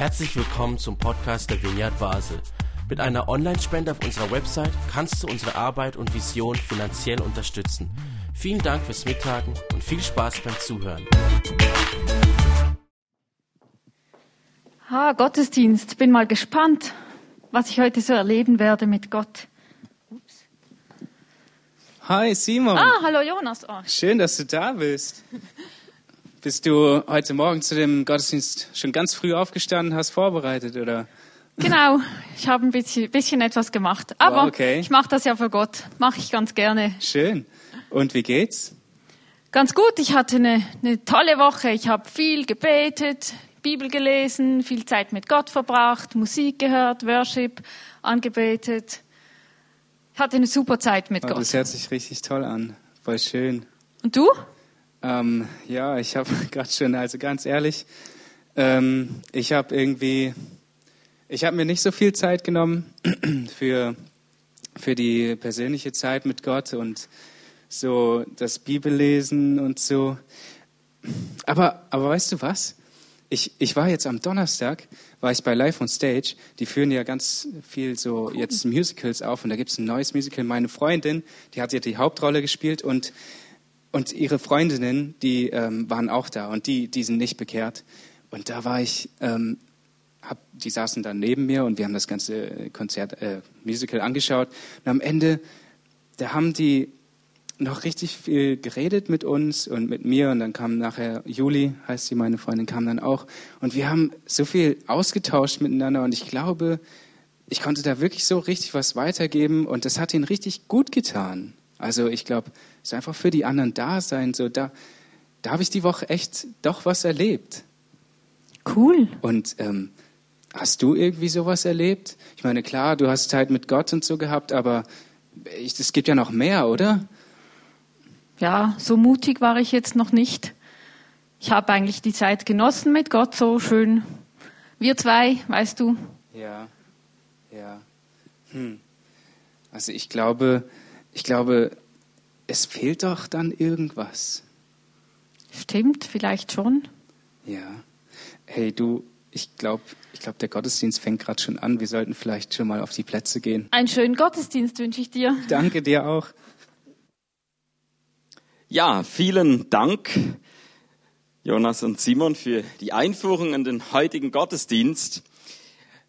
Herzlich willkommen zum Podcast der Vineyard Basel. Mit einer Online-Spende auf unserer Website kannst du unsere Arbeit und Vision finanziell unterstützen. Vielen Dank fürs Mittagen und viel Spaß beim Zuhören. Ah, Gottesdienst. Bin mal gespannt, was ich heute so erleben werde mit Gott. Ups. Hi Simon. Ah, hallo Jonas. Oh. Schön, dass du da bist. Bist du heute Morgen zu dem Gottesdienst schon ganz früh aufgestanden, hast vorbereitet oder? Genau, ich habe ein bisschen, bisschen etwas gemacht. Aber Wow, okay. ich mache das ja für Gott. Mache ich ganz gerne. Schön. Und wie geht's? Ganz gut, ich hatte eine, eine tolle Woche. Ich habe viel gebetet, Bibel gelesen, viel Zeit mit Gott verbracht, Musik gehört, Worship angebetet. Ich hatte eine super Zeit mit Oh, Gott. das hört sich richtig toll an. Voll schön. Und du? Ähm, ja, ich habe gerade schon, also ganz ehrlich, ähm, ich habe irgendwie, ich habe mir nicht so viel Zeit genommen für, für die persönliche Zeit mit Gott und so das Bibellesen und so. Aber, aber weißt du was? Ich, ich war jetzt am Donnerstag, war ich bei Live on Stage. Die führen ja ganz viel so jetzt Musicals auf und da gibt es ein neues Musical. Meine Freundin, die hat ja die Hauptrolle gespielt und und ihre Freundinnen, die ähm, waren auch da und die, die sind nicht bekehrt. Und da war ich, ähm, hab, die saßen dann neben mir und wir haben das ganze Konzert, äh, Musical angeschaut. Und am Ende, da haben die noch richtig viel geredet mit uns und mit mir. Und dann kam nachher Juli, heißt sie, meine Freundin, kam dann auch. Und wir haben so viel ausgetauscht miteinander. Und ich glaube, ich konnte da wirklich so richtig was weitergeben. Und das hat ihnen richtig gut getan. Also ich glaube, es ist einfach für die anderen da sein. So da, da habe ich die Woche echt doch was erlebt. Cool. Und ähm, hast du irgendwie sowas erlebt? Ich meine, klar, du hast Zeit mit Gott und so gehabt, aber es gibt ja noch mehr, oder? Ja, so mutig war ich jetzt noch nicht. Ich habe eigentlich die Zeit genossen mit Gott, so schön. Wir zwei, weißt du. Ja, ja. Hm. Also ich glaube, ich glaube, es fehlt doch dann irgendwas. Stimmt, vielleicht schon. Ja. Hey, du, ich glaube, ich glaube, der Gottesdienst fängt gerade schon an. Wir sollten vielleicht schon mal auf die Plätze gehen. Einen schönen Gottesdienst wünsche ich dir. Danke dir auch. Ja, vielen Dank, Jonas und Simon, für die Einführung in den heutigen Gottesdienst.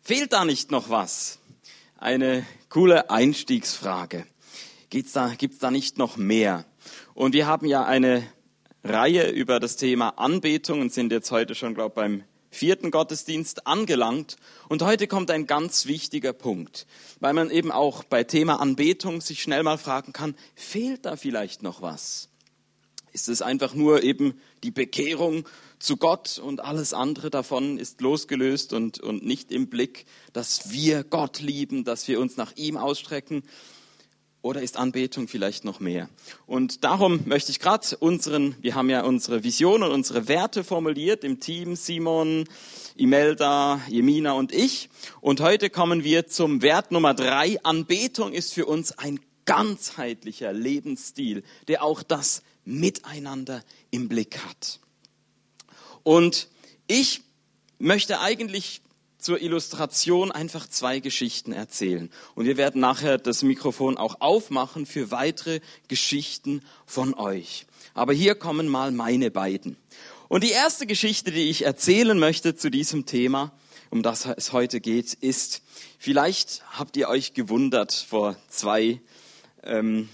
Fehlt da nicht noch was? Eine coole Einstiegsfrage. Gibt's da, gibt's da nicht noch mehr? Und wir haben ja eine Reihe über das Thema Anbetung und sind jetzt heute schon, glaube beim vierten Gottesdienst angelangt. Und heute kommt ein ganz wichtiger Punkt, weil man eben auch bei Thema Anbetung sich schnell mal fragen kann, fehlt da vielleicht noch was? Ist es einfach nur eben die Bekehrung zu Gott und alles andere davon ist losgelöst und, und nicht im Blick, dass wir Gott lieben, dass wir uns nach ihm ausstrecken? Oder ist Anbetung vielleicht noch mehr? Und darum möchte ich gerade unseren, wir haben ja unsere Vision und unsere Werte formuliert im Team, Simon, Imelda, Jemina und ich. Und heute kommen wir zum Wert Nummer drei. Anbetung ist für uns ein ganzheitlicher Lebensstil, der auch das Miteinander im Blick hat. Und ich möchte eigentlich zur Illustration einfach zwei Geschichten erzählen. Und wir werden nachher das Mikrofon auch aufmachen für weitere Geschichten von euch. Aber hier kommen mal meine beiden. Und die erste Geschichte, die ich erzählen möchte zu diesem Thema, um das es heute geht, ist, vielleicht habt ihr euch gewundert vor zwei ähm,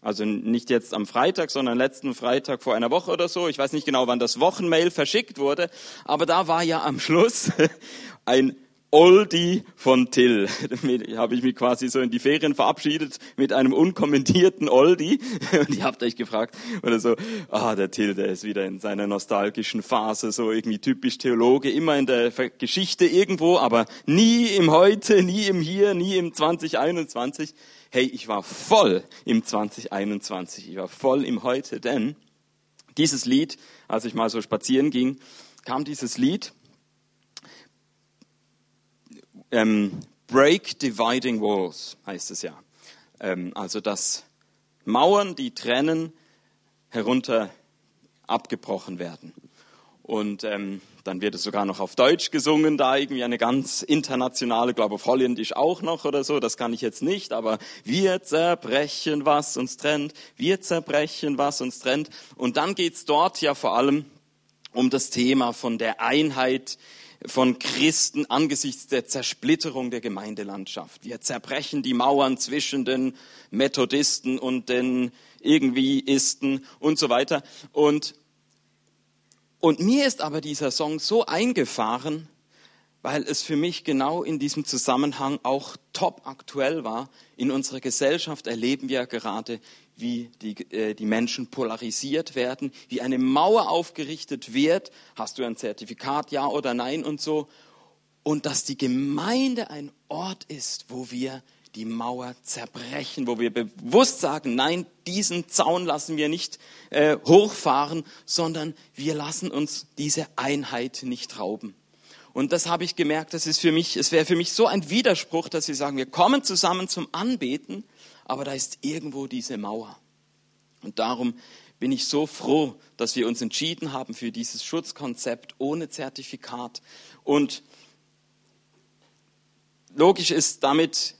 also nicht jetzt am Freitag, sondern letzten Freitag vor einer Woche oder so. Ich weiß nicht genau, wann das Wochenmail verschickt wurde, aber da war ja am Schluss ein Oldie von Till. Damit habe ich mich quasi so in die Ferien verabschiedet mit einem unkommentierten Oldie. Und ihr habt euch gefragt, oder so, ah, der Till, der ist wieder in seiner nostalgischen Phase, so irgendwie typisch Theologe, immer in der Geschichte irgendwo, aber nie im Heute, nie im Hier, nie im 2021 hey, ich war voll im 2021, ich war voll im Heute, denn dieses Lied, als ich mal so spazieren ging, kam dieses Lied, ähm, Break Dividing Walls heißt es ja. Ähm, also dass Mauern, die trennen, herunter abgebrochen werden. Und ähm, dann wird es sogar noch auf Deutsch gesungen, da irgendwie eine ganz internationale, glaube auf Holländisch auch noch oder so, das kann ich jetzt nicht, aber wir zerbrechen, was uns trennt, wir zerbrechen, was uns trennt. Und dann geht's dort ja vor allem um das Thema von der Einheit von Christen angesichts der Zersplitterung der Gemeindelandschaft. Wir zerbrechen die Mauern zwischen den Methodisten und den Irgendwieisten und so weiter. Und und mir ist aber dieser Song so eingefahren, weil es für mich genau in diesem Zusammenhang auch top aktuell war. In unserer Gesellschaft erleben wir gerade, wie die, äh, die Menschen polarisiert werden, wie eine Mauer aufgerichtet wird. Hast du ein Zertifikat, ja oder nein und so. Und dass die Gemeinde ein Ort ist, wo wir die Mauer zerbrechen, wo wir bewusst sagen, nein, diesen Zaun lassen wir nicht äh, hochfahren, sondern wir lassen uns diese Einheit nicht rauben. Und das habe ich gemerkt, das ist für mich, es wäre für mich so ein Widerspruch, dass wir sagen, wir kommen zusammen zum Anbeten, aber da ist irgendwo diese Mauer. Und darum bin ich so froh, dass wir uns entschieden haben für dieses Schutzkonzept ohne Zertifikat. Und logisch ist damit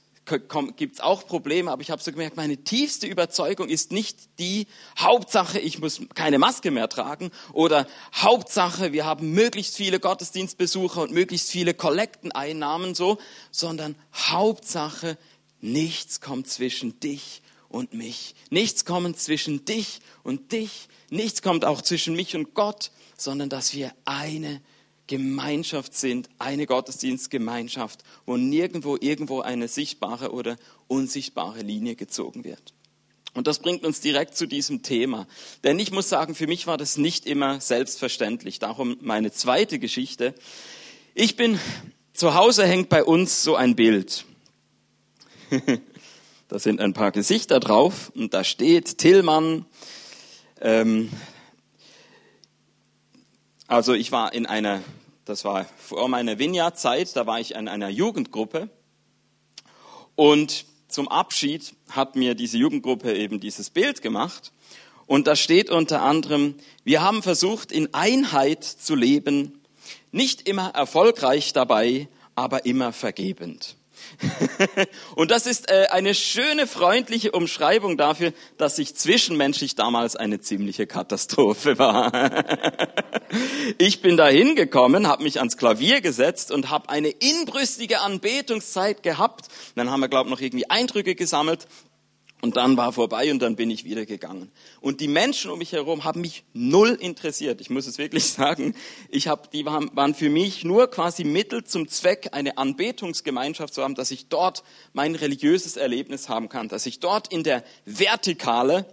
gibt es auch Probleme, aber ich habe so gemerkt, meine tiefste Überzeugung ist nicht die Hauptsache, ich muss keine Maske mehr tragen oder Hauptsache, wir haben möglichst viele Gottesdienstbesucher und möglichst viele Kollekteneinnahmen so, sondern Hauptsache, nichts kommt zwischen dich und mich. Nichts kommt zwischen dich und dich. Nichts kommt auch zwischen mich und Gott, sondern dass wir eine Gemeinschaft sind, eine Gottesdienstgemeinschaft, wo nirgendwo irgendwo eine sichtbare oder unsichtbare Linie gezogen wird. Und das bringt uns direkt zu diesem Thema. Denn ich muss sagen, für mich war das nicht immer selbstverständlich. Darum meine zweite Geschichte. Ich bin, zu Hause hängt bei uns so ein Bild. da sind ein paar Gesichter drauf und da steht Tillmann. Ähm, also ich war in einer das war vor meiner Vineyard-Zeit, da war ich in einer Jugendgruppe. Und zum Abschied hat mir diese Jugendgruppe eben dieses Bild gemacht. Und da steht unter anderem, wir haben versucht, in Einheit zu leben, nicht immer erfolgreich dabei, aber immer vergebend. und das ist äh, eine schöne, freundliche Umschreibung dafür, dass ich zwischenmenschlich damals eine ziemliche Katastrophe war. ich bin da hingekommen, habe mich ans Klavier gesetzt und habe eine inbrüstige Anbetungszeit gehabt. Dann haben wir, glaube ich, noch irgendwie Eindrücke gesammelt. Und dann war vorbei und dann bin ich wieder gegangen. Und die Menschen um mich herum haben mich null interessiert. Ich muss es wirklich sagen. Ich hab, die waren, waren für mich nur quasi Mittel zum Zweck, eine Anbetungsgemeinschaft zu haben, dass ich dort mein religiöses Erlebnis haben kann, dass ich dort in der Vertikale,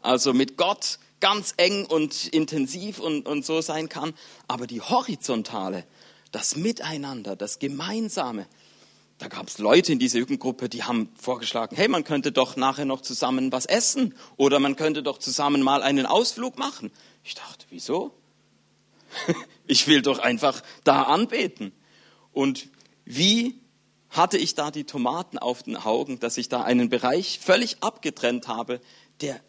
also mit Gott ganz eng und intensiv und, und so sein kann. Aber die Horizontale, das Miteinander, das Gemeinsame, da gab es Leute in dieser Jugendgruppe, die haben vorgeschlagen, hey, man könnte doch nachher noch zusammen was essen oder man könnte doch zusammen mal einen Ausflug machen. Ich dachte, wieso? Ich will doch einfach da anbeten. Und wie hatte ich da die Tomaten auf den Augen, dass ich da einen Bereich völlig abgetrennt habe, der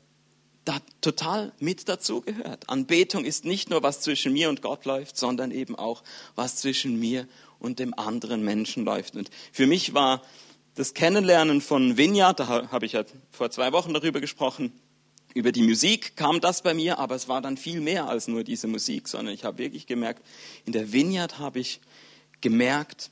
da total mit dazugehört. Anbetung ist nicht nur, was zwischen mir und Gott läuft, sondern eben auch, was zwischen mir und dem anderen Menschen läuft. Und für mich war das Kennenlernen von Vineyard, da habe ich ja vor zwei Wochen darüber gesprochen, über die Musik kam das bei mir, aber es war dann viel mehr als nur diese Musik, sondern ich habe wirklich gemerkt, in der Vineyard habe ich gemerkt,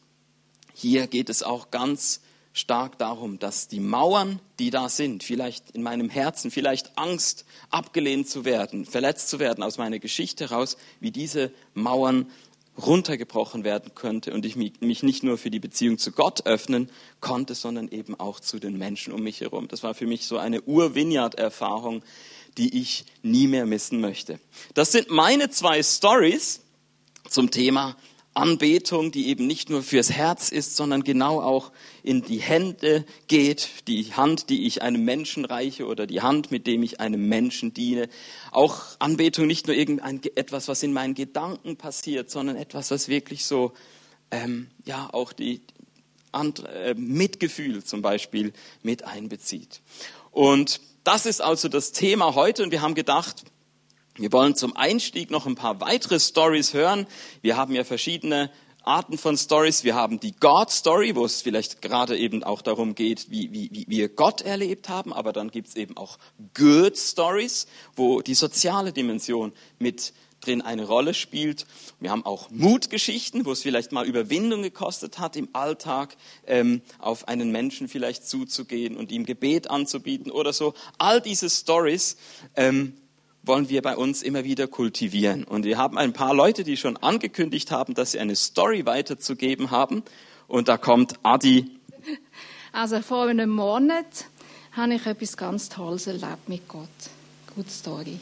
hier geht es auch ganz stark darum, dass die Mauern, die da sind, vielleicht in meinem Herzen, vielleicht Angst, abgelehnt zu werden, verletzt zu werden aus meiner Geschichte heraus, wie diese Mauern runtergebrochen werden könnte und ich mich nicht nur für die Beziehung zu Gott öffnen konnte, sondern eben auch zu den Menschen um mich herum. Das war für mich so eine Ur-Vineyard-Erfahrung, die ich nie mehr missen möchte. Das sind meine zwei Stories zum Thema Anbetung, die eben nicht nur fürs Herz ist, sondern genau auch in die Hände geht, die Hand, die ich einem Menschen reiche oder die Hand, mit dem ich einem Menschen diene. Auch Anbetung nicht nur irgendein etwas, was in meinen Gedanken passiert, sondern etwas, was wirklich so ähm, ja auch die andere, äh, Mitgefühl zum Beispiel mit einbezieht. Und das ist also das Thema heute und wir haben gedacht, Wir wollen zum Einstieg noch ein paar weitere Stories hören. Wir haben ja verschiedene Arten von Stories. Wir haben die God Story, wo es vielleicht gerade eben auch darum geht, wie, wie, wie wir Gott erlebt haben. Aber dann gibt es eben auch Good Stories, wo die soziale Dimension mit drin eine Rolle spielt. Wir haben auch Mutgeschichten, wo es vielleicht mal Überwindung gekostet hat, im Alltag ähm, auf einen Menschen vielleicht zuzugehen und ihm Gebet anzubieten oder so. All diese Stories ähm, wollen wir bei uns immer wieder kultivieren. Und wir haben ein paar Leute, die schon angekündigt haben, dass sie eine Story weiterzugeben haben. Und da kommt Adi. Also vor einem Monat habe ich etwas ganz Tolles erlebt mit Gott. Gute Story.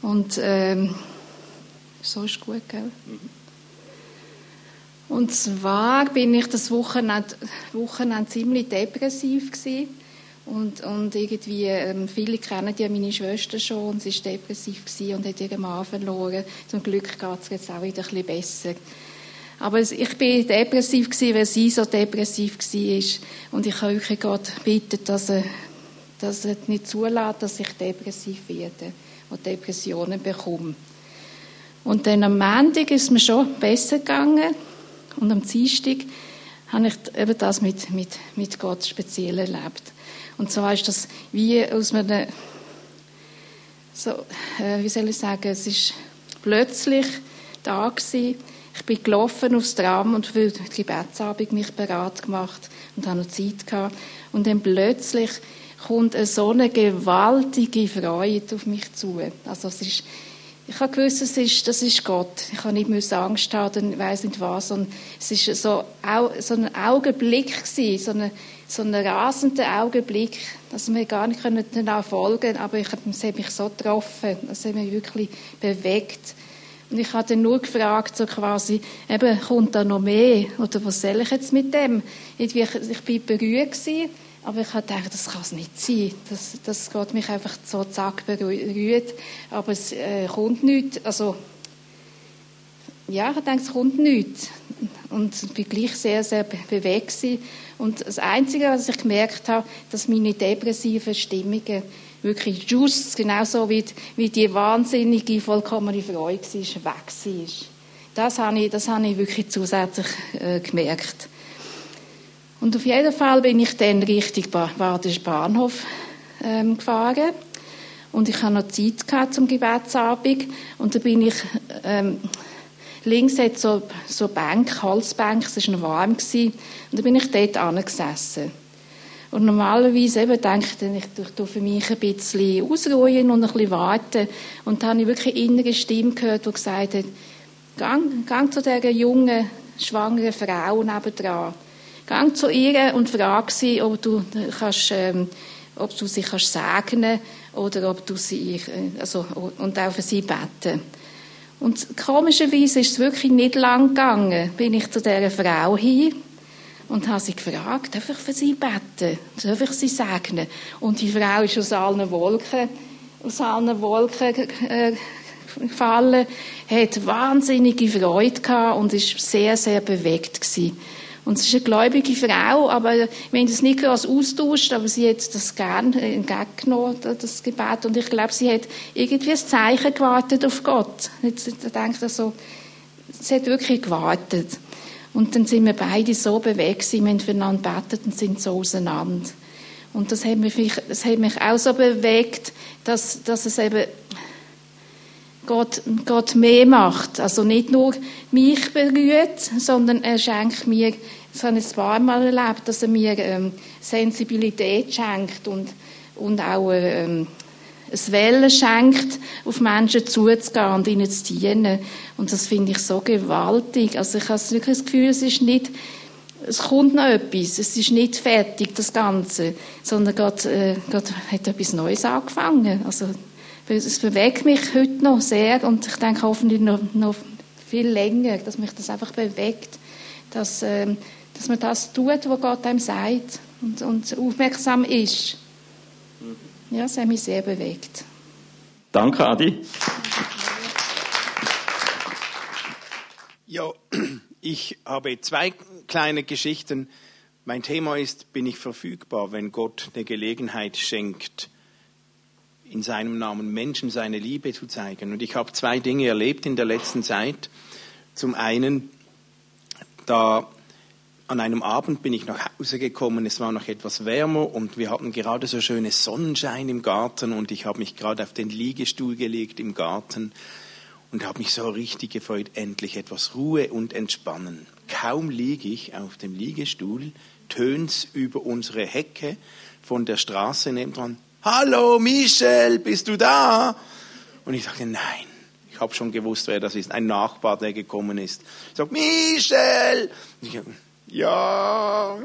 Und ähm, so ist gut, gell? Und zwar bin ich das Wochenende, Wochenende ziemlich depressiv gewesen. Und, und irgendwie, ähm, viele kennen ja meine Schwester schon, sie war depressiv und hat ihren Mann verloren. Zum Glück geht es jetzt auch wieder ein bisschen besser. Aber ich bin depressiv gewesen, weil sie so depressiv war. Und ich habe wirklich Gott bitten, dass er, dass er nicht zulässt, dass ich depressiv werde und Depressionen bekomme. Und dann am Montag ist es mir schon besser gegangen. Und am Dienstag habe ich eben das mit, mit, mit Gott speziell erlebt. Und zwar ist das wie aus einem, so, äh, wie soll ich sagen, es ist plötzlich da gewesen. Ich bin gelaufen aufs Tram und für die Gebetsabend mich bereit gemacht und habe noch Zeit gehabt. Und dann plötzlich kommt so eine gewaltige Freude auf mich zu. Also es ist, ich habe gewusst, es ist, das ist Gott. Ich habe nicht Angst haben, ich weiß nicht was. Und es ist so, so ein Augenblick gewesen, so, eine, so ein rasender Augenblick, dass wir gar nicht danach folgen können. Aber ich, es hat mich so getroffen, es hat mich wirklich bewegt. Und ich habe dann nur gefragt, so quasi, eben, kommt da noch mehr? Oder was soll ich jetzt mit dem? Ich, bin berührt gewesen aber ich habe gedacht, das kann es nicht sein. Das, das geht mich einfach so zack berührt. Aber es äh, kommt nichts. Also, ja, ich denke, es kommt nichts. Und ich bin gleich sehr, sehr bewegt. Und das Einzige, was ich gemerkt habe, dass meine depressiven Stimmungen wirklich just genauso wie, wie die wahnsinnige, vollkommene Freude war, weg war. Das habe ich, das habe ich wirklich zusätzlich äh, gemerkt. Und auf jeden Fall bin ich dann Richtung Badischen Bahnhof ähm, gefahren. Und ich hatte noch Zeit zum Gebetsabend. Und da bin ich, ähm, links hat so, so Bank, Holzbank, es war noch warm. Gewesen, und da bin ich dort angesessen. Und normalerweise eben denke ich, ich tue für mich ein bisschen ausruhen und ein bisschen warten. Und da habe ich wirklich eine innere Stimme gehört, die gesagt hat, gang, gang zu dieser jungen, schwangeren Frau nebendran. Gang zu ihr und frag sie, ob du, kannst, ähm, ob du sie kannst segnen oder ob du sie, äh, also, und auch für sie beten. Und komischerweise ist es wirklich nicht lang gegangen, bin ich zu dieser Frau hin und habe sie gefragt, darf ich für sie beten? Darf ich sie segnen? Und die Frau ist aus allen Wolken, aus allen Wolken äh, gefallen, hat wahnsinnige Freude gehabt und ist sehr, sehr bewegt gewesen. Und sie ist eine gläubige Frau, aber wir haben das nicht groß austauscht, aber sie hat das gern entgegengenommen, das Gebet. Und ich glaube, sie hat irgendwie ein Zeichen gewartet auf Gott. Ich denke also, sie hat wirklich gewartet. Und dann sind wir beide so bewegt, wir haben füreinander gebetet und sind so auseinander. Und das hat mich, das hat mich auch so bewegt, dass, dass es eben Gott, Gott mehr macht. Also nicht nur mich berührt, sondern er schenkt mir, das habe ich ein paar Mal erlebt, dass er mir ähm, Sensibilität schenkt und, und auch ähm, ein Wellen schenkt, auf Menschen zuzugehen und ihnen zu dienen. Und das finde ich so gewaltig. Also ich habe wirklich das Gefühl, es ist nicht, es kommt noch etwas, es ist nicht fertig, das Ganze, sondern Gott, äh, Gott hat etwas Neues angefangen. Also es bewegt mich heute noch sehr und ich denke hoffentlich noch, noch viel länger, dass mich das einfach bewegt, dass, äh, dass man das tut, was Gott einem sagt und, und aufmerksam ist. Ja, das hat mich sehr bewegt. Danke, Adi. Ja, ich habe zwei kleine Geschichten. Mein Thema ist, bin ich verfügbar, wenn Gott eine Gelegenheit schenkt, in seinem Namen Menschen seine Liebe zu zeigen. Und ich habe zwei Dinge erlebt in der letzten Zeit. Zum einen, da an einem Abend bin ich nach Hause gekommen, es war noch etwas wärmer und wir hatten gerade so schönes Sonnenschein im Garten und ich habe mich gerade auf den Liegestuhl gelegt im Garten und habe mich so richtig gefreut, endlich etwas Ruhe und Entspannen. Kaum liege ich auf dem Liegestuhl, tönt's über unsere Hecke von der Straße nebendran. Hallo Michel, bist du da? Und ich dachte, nein, ich habe schon gewusst, wer das ist. Ein Nachbar, der gekommen ist. Ich sage, Michel! Ich, ja.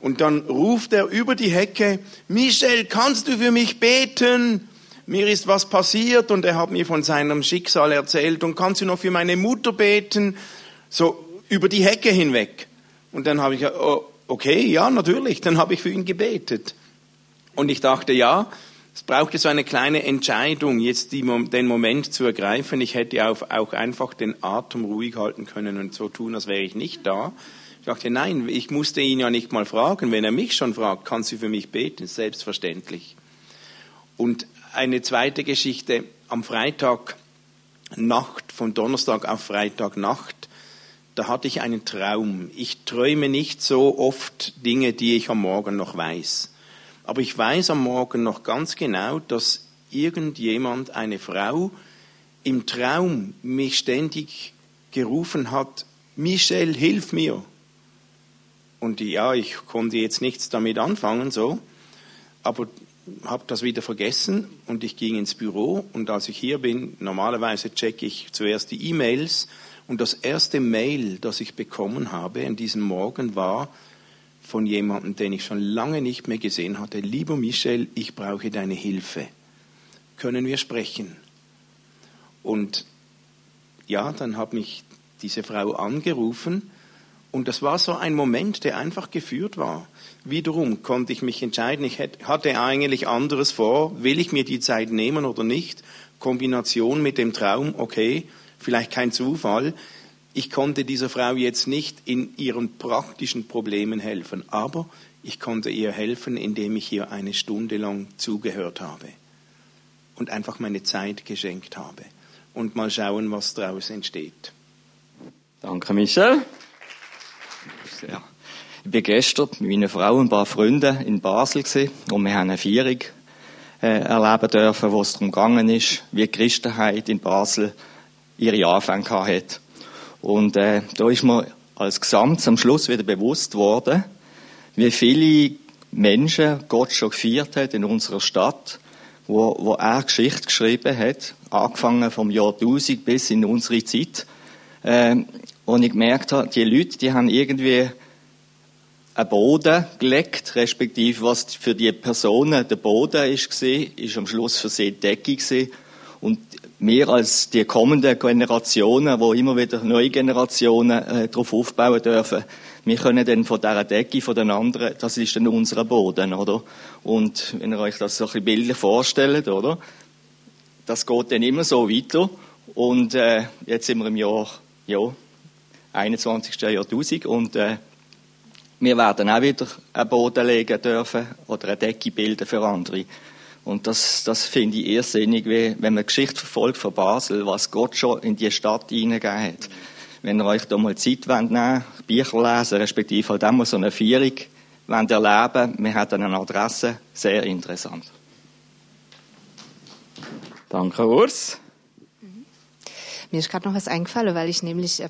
Und dann ruft er über die Hecke, Michel, kannst du für mich beten? Mir ist was passiert und er hat mir von seinem Schicksal erzählt und kannst du noch für meine Mutter beten? So über die Hecke hinweg. Und dann habe ich, oh, okay, ja, natürlich, dann habe ich für ihn gebetet. Und ich dachte, ja, es brauchte so eine kleine Entscheidung, jetzt die, den Moment zu ergreifen. Ich hätte auch, einfach den Atem ruhig halten können und so tun, als wäre ich nicht da. Ich dachte, nein, ich musste ihn ja nicht mal fragen. Wenn er mich schon fragt, kannst du für mich beten? Selbstverständlich. Und eine zweite Geschichte. Am Freitag Nacht, von Donnerstag auf Freitag Nacht, da hatte ich einen Traum. Ich träume nicht so oft Dinge, die ich am Morgen noch weiß. Aber ich weiß am Morgen noch ganz genau, dass irgendjemand, eine Frau, im Traum mich ständig gerufen hat, Michel, hilf mir. Und ja, ich konnte jetzt nichts damit anfangen, so, aber habe das wieder vergessen und ich ging ins Büro und als ich hier bin, normalerweise checke ich zuerst die E-Mails und das erste Mail, das ich bekommen habe an diesem Morgen war, von jemandem, den ich schon lange nicht mehr gesehen hatte. Lieber Michel, ich brauche deine Hilfe. Können wir sprechen? Und ja, dann hat mich diese Frau angerufen und das war so ein Moment, der einfach geführt war. Wiederum konnte ich mich entscheiden, ich hatte eigentlich anderes vor, will ich mir die Zeit nehmen oder nicht? Kombination mit dem Traum, okay, vielleicht kein Zufall ich konnte dieser Frau jetzt nicht in ihren praktischen Problemen helfen, aber ich konnte ihr helfen, indem ich ihr eine Stunde lang zugehört habe und einfach meine Zeit geschenkt habe und mal schauen, was daraus entsteht. Danke, Michel. Ja. Ich bin gestern mit meiner Frau und ein paar Freunden in Basel und wir haben eine Feierung äh, erleben dürfen, wo es darum gegangen ist, wie die Christenheit in Basel ihre Anfänge hat. Und äh, da ist mir als Gesamt am Schluss wieder bewusst worden, wie viele Menschen Gott schon gefeiert hat in unserer Stadt, wo, wo er Geschichte geschrieben hat, angefangen vom Jahr 1000 bis in unsere Zeit. Äh, und ich gemerkt habe, die Leute, die haben irgendwie einen Boden gelegt, respektive was für die Personen der Boden ist gesehen, ist am Schluss für sie die Decke gewesen. Und wir als die kommenden Generationen, wo immer wieder neue Generationen äh, darauf aufbauen dürfen, wir können dann von dieser Decke, von den anderen, das ist dann unser Boden, oder? Und wenn ihr euch das so ein bisschen bildlich vorstellt, oder? Das geht dann immer so weiter. Und äh, jetzt sind wir im Jahr, ja, 21. Jahrtausend und äh, wir werden auch wieder einen Boden legen dürfen oder eine Decke bilden für andere. Und das, das finde ich irrsinnig, wenn man Geschichte verfolgt von Basel, was Gott schon in die Stadt hineingegeben hat. Wenn ihr euch da mal Zeit wollt, nehmen, Bücher lesen, respektive halt auch mal so eine Führung wollt erleben, wir haben eine Adresse, sehr interessant. Danke, Urs. Mir ist gerade noch was eingefallen, weil ich nämlich, äh,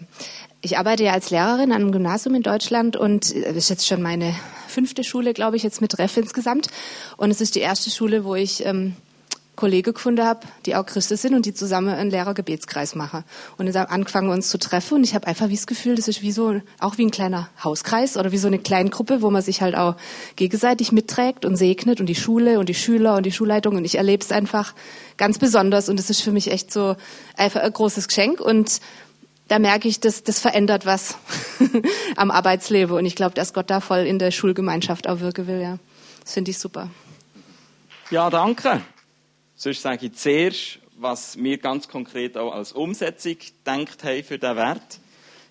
ich arbeite ja als Lehrerin an einem Gymnasium in Deutschland und äh, das ist jetzt schon meine fünfte Schule, glaube ich, jetzt mit Treff insgesamt. Und es ist die erste Schule, wo ich ähm, Kollegen gefunden habe, die auch Christen sind und die zusammen einen Lehrergebetskreis machen. Und dann angefangen, uns zu treffen und ich habe einfach wie das Gefühl, das ist wie so, auch wie ein kleiner Hauskreis oder wie so eine kleine Gruppe, wo man sich halt auch gegenseitig mitträgt und segnet und die Schule und die Schüler und die Schulleitung und ich erlebe es einfach ganz besonders und das ist für mich echt so einfach ein großes Geschenk und da merke ich, dass das verändert was am Arbeitsleben und ich glaube, dass Gott da voll in der Schulgemeinschaft auch wirken will, ja. Das finde ich super. Ja, danke. Sonst sage ich zuerst, was wir ganz konkret auch als Umsetzung gedacht haben für diesen Wert.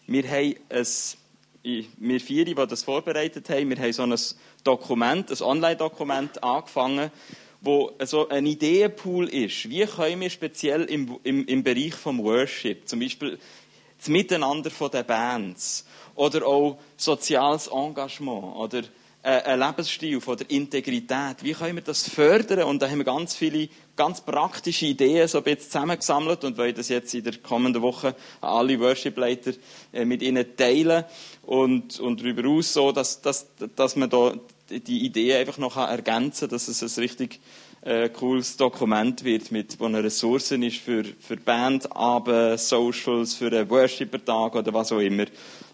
Wir haben ein, wir vier, die das vorbereitet haben, wir haben so ein Dokument, ein Online-Dokument angefangen wo so ein Ideenpool ist. Wie können wir speziell im, im, im Bereich vom Worship, zum Beispiel das Miteinander den Bands oder auch soziales Engagement oder äh, ein Lebensstil von der Integrität. Wie können wir das fördern? Und da haben wir ganz viele ganz praktische Ideen so ein bisschen zusammengesammelt und wollen das jetzt in der kommenden Woche an alle Worship-Leiter äh, mit ihnen teilen und, und darüber aus so, dass, dass, dass man da die Idee einfach noch ergänzen kann, dass es ein richtig äh, cooles Dokument wird, mit, wo eine Ressourcen ist für, für Bandabend, Socials, für einen Worshipper-Tag oder was auch immer,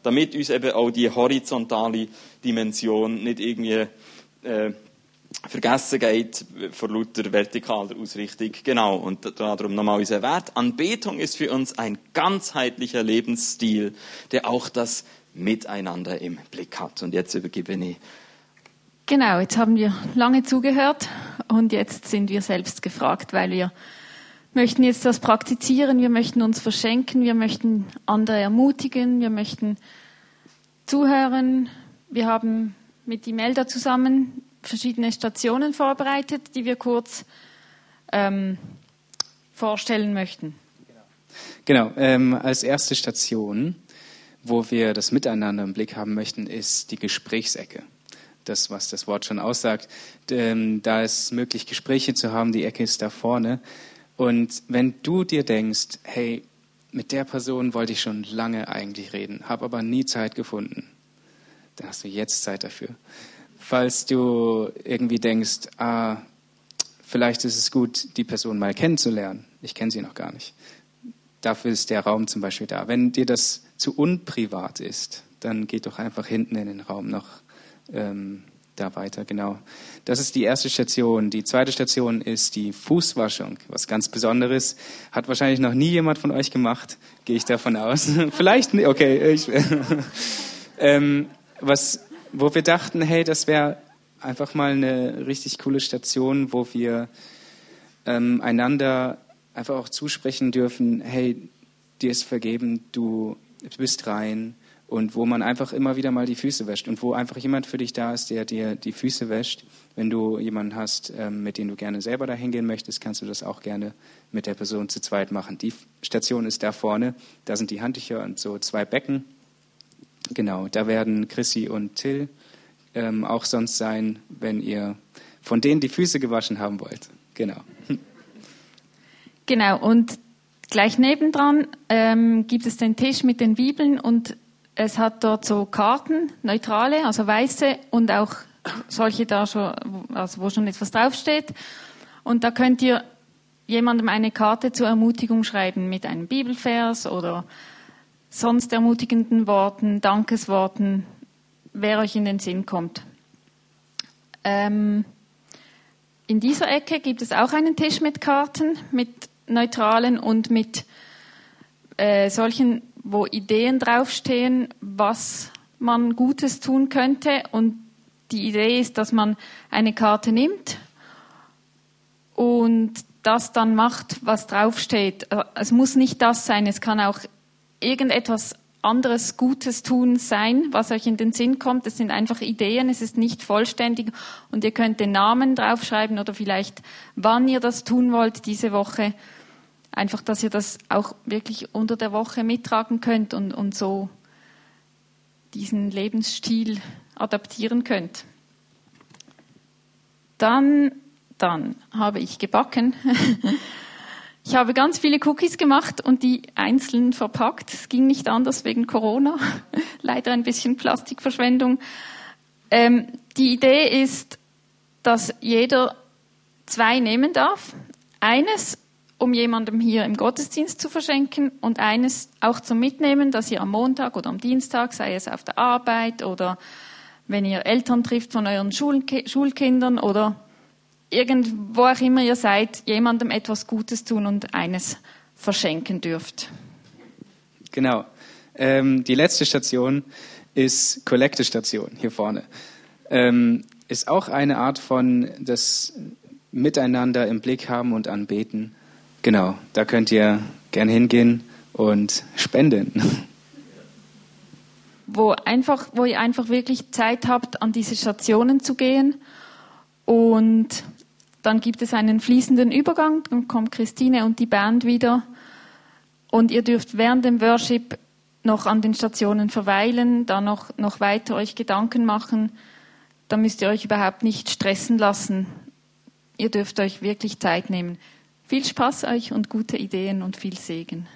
damit uns eben auch die horizontale Dimension nicht irgendwie äh, vergessen geht vor lauter vertikaler Ausrichtung. Genau, und darum nochmal unser Wert. Anbetung ist für uns ein ganzheitlicher Lebensstil, der auch das Miteinander im Blick hat. Und jetzt übergebe ich Genau, jetzt haben wir lange zugehört und jetzt sind wir selbst gefragt, weil wir möchten jetzt das praktizieren, wir möchten uns verschenken, wir möchten andere ermutigen, wir möchten zuhören. Wir haben mit Imelda zusammen verschiedene Stationen vorbereitet, die wir kurz ähm, vorstellen möchten. Genau, ähm, als erste Station, wo wir das Miteinander im Blick haben möchten, ist die Gesprächsecke das, was das Wort schon aussagt. Ähm, da ist möglich, Gespräche zu haben, die Ecke ist da vorne. Und wenn du dir denkst, hey, mit der Person wollte ich schon lange eigentlich reden, habe aber nie Zeit gefunden, dann hast du jetzt Zeit dafür. Falls du irgendwie denkst, ah, vielleicht ist es gut, die Person mal kennenzulernen, ich kenne sie noch gar nicht, dafür ist der Raum zum Beispiel da. Wenn dir das zu unprivat ist, dann geh doch einfach hinten in den Raum noch ähm, da weiter, genau. Das ist die erste Station. Die zweite Station ist die Fußwaschung. Was ganz Besonderes. Hat wahrscheinlich noch nie jemand von euch gemacht, gehe ich davon aus. Vielleicht, okay. Ich, ähm, was, wo wir dachten, hey, das wäre einfach mal eine richtig coole Station, wo wir ähm, einander einfach auch zusprechen dürfen, hey, dir ist vergeben, du bist rein, und wo man einfach immer wieder mal die Füße wäscht und wo einfach jemand für dich da ist, der dir die Füße wäscht. Wenn du jemanden hast, ähm, mit dem du gerne selber dahin gehen möchtest, kannst du das auch gerne mit der Person zu zweit machen. Die Station ist da vorne, da sind die Handtücher und so zwei Becken. Genau, da werden Chrissy und Till ähm, auch sonst sein, wenn ihr von denen die Füße gewaschen haben wollt. Genau. Genau, und gleich nebendran ähm, gibt es den Tisch mit den Bibeln und es hat dort so Karten, neutrale, also weiße und auch solche da schon, also wo schon etwas draufsteht. Und da könnt ihr jemandem eine Karte zur Ermutigung schreiben mit einem Bibelvers oder sonst ermutigenden Worten, Dankesworten, wer euch in den Sinn kommt. Ähm, in dieser Ecke gibt es auch einen Tisch mit Karten, mit neutralen und mit äh, solchen wo Ideen draufstehen, was man Gutes tun könnte. Und die Idee ist, dass man eine Karte nimmt und das dann macht, was draufsteht. Es muss nicht das sein, es kann auch irgendetwas anderes Gutes tun sein, was euch in den Sinn kommt. Es sind einfach Ideen, es ist nicht vollständig und ihr könnt den Namen draufschreiben oder vielleicht, wann ihr das tun wollt diese Woche. Einfach, dass ihr das auch wirklich unter der Woche mittragen könnt und, und so diesen Lebensstil adaptieren könnt. Dann, dann habe ich gebacken. Ich habe ganz viele Cookies gemacht und die einzeln verpackt. Es ging nicht anders wegen Corona. Leider ein bisschen Plastikverschwendung. Ähm, die Idee ist, dass jeder zwei nehmen darf. Eines um jemandem hier im Gottesdienst zu verschenken und eines auch zum Mitnehmen, dass ihr am Montag oder am Dienstag, sei es auf der Arbeit oder wenn ihr Eltern trifft von euren Schulkindern oder irgendwo auch immer ihr seid, jemandem etwas Gutes tun und eines verschenken dürft. Genau. Ähm, die letzte Station ist Kollekte-Station hier vorne. Ähm, ist auch eine Art von das Miteinander im Blick haben und anbeten. Genau, da könnt ihr gern hingehen und spenden. Wo, einfach, wo ihr einfach wirklich Zeit habt, an diese Stationen zu gehen und Dann gibt es einen fließenden Übergang, dann kommt Christine und die Band wieder. Und ihr dürft während dem Worship noch an den Stationen verweilen, da noch, noch weiter euch Gedanken machen. Da müsst ihr euch überhaupt nicht stressen lassen. Ihr dürft euch wirklich Zeit nehmen. Viel Spaß euch und gute Ideen und viel Segen.